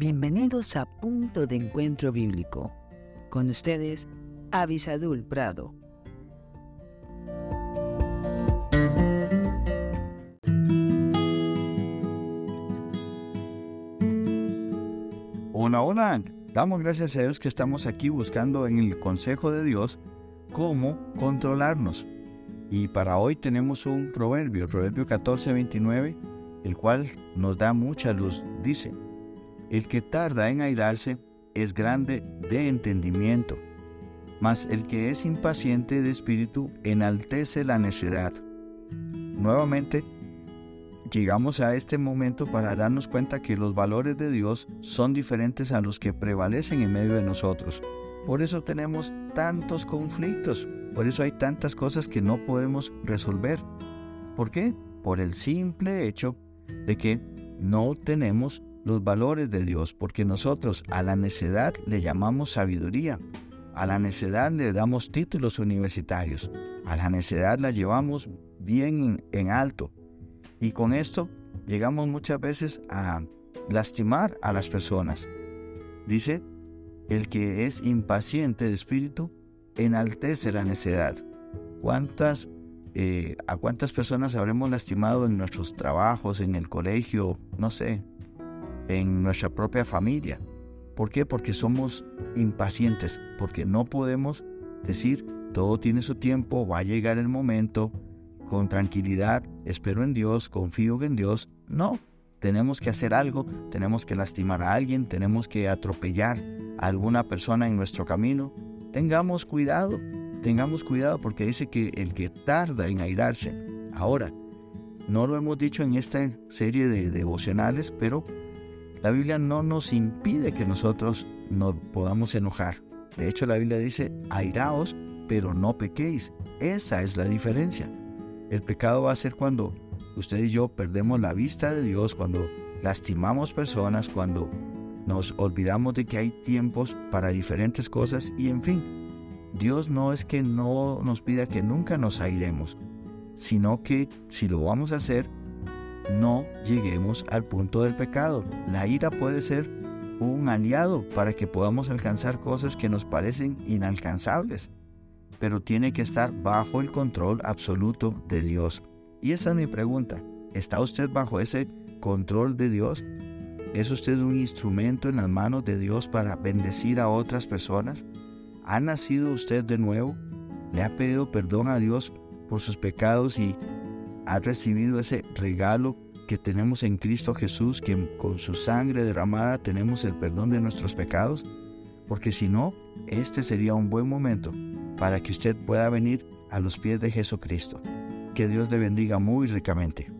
Bienvenidos a Punto de Encuentro Bíblico. Con ustedes, Avisadul Prado. Hola, hola. Damos gracias a Dios que estamos aquí buscando en el consejo de Dios cómo controlarnos. Y para hoy tenemos un proverbio, proverbio 14, 29, el cual nos da mucha luz. Dice, el que tarda en airarse es grande de entendimiento, mas el que es impaciente de espíritu enaltece la necedad. Nuevamente, llegamos a este momento para darnos cuenta que los valores de Dios son diferentes a los que prevalecen en medio de nosotros. Por eso tenemos tantos conflictos, por eso hay tantas cosas que no podemos resolver. ¿Por qué? Por el simple hecho de que no tenemos los valores de Dios, porque nosotros a la necedad le llamamos sabiduría, a la necedad le damos títulos universitarios, a la necedad la llevamos bien en, alto. Y con esto llegamos muchas veces a lastimar a las personas. Dice, el que es impaciente de espíritu enaltece la necedad. ¿Cuántas, eh, ¿A cuántas personas habremos lastimado en nuestros trabajos, en el colegio, no sé, en nuestra propia familia. ¿Por qué? Porque somos impacientes, porque no podemos decir todo tiene su tiempo, va a llegar el momento, con tranquilidad, espero en Dios, confío en Dios. No, tenemos que hacer algo, tenemos que lastimar a alguien, tenemos que atropellar a alguna persona en nuestro camino. Tengamos cuidado, tengamos cuidado porque dice que el que tarda en airarse, ahora, no lo hemos dicho en esta serie de devocionales, pero la Biblia no nos impide que nosotros nos podamos enojar. De hecho, la Biblia dice, airaos, pero no pequéis. Esa es la diferencia. El pecado va a ser cuando usted y yo perdemos la vista de Dios, cuando lastimamos personas, cuando nos olvidamos de que hay tiempos para diferentes cosas y en fin, Dios no es que no nos pida que nunca nos airemos, sino que si lo vamos a hacer, no lleguemos al punto del pecado. La ira puede ser un aliado para que podamos alcanzar cosas que nos parecen inalcanzables, pero tiene que estar bajo el control absoluto de Dios. Y esa es mi pregunta. ¿Está usted bajo ese control de Dios? ¿Es usted un instrumento en las manos de Dios para bendecir a otras personas? ¿Ha nacido usted de nuevo? ¿Le ha pedido perdón a Dios por sus pecados y ha recibido ese regalo que tenemos en Cristo Jesús, que con su sangre derramada tenemos el perdón de nuestros pecados? Porque si no, este sería un buen momento para que usted pueda venir a los pies de Jesucristo. Que Dios le bendiga muy ricamente.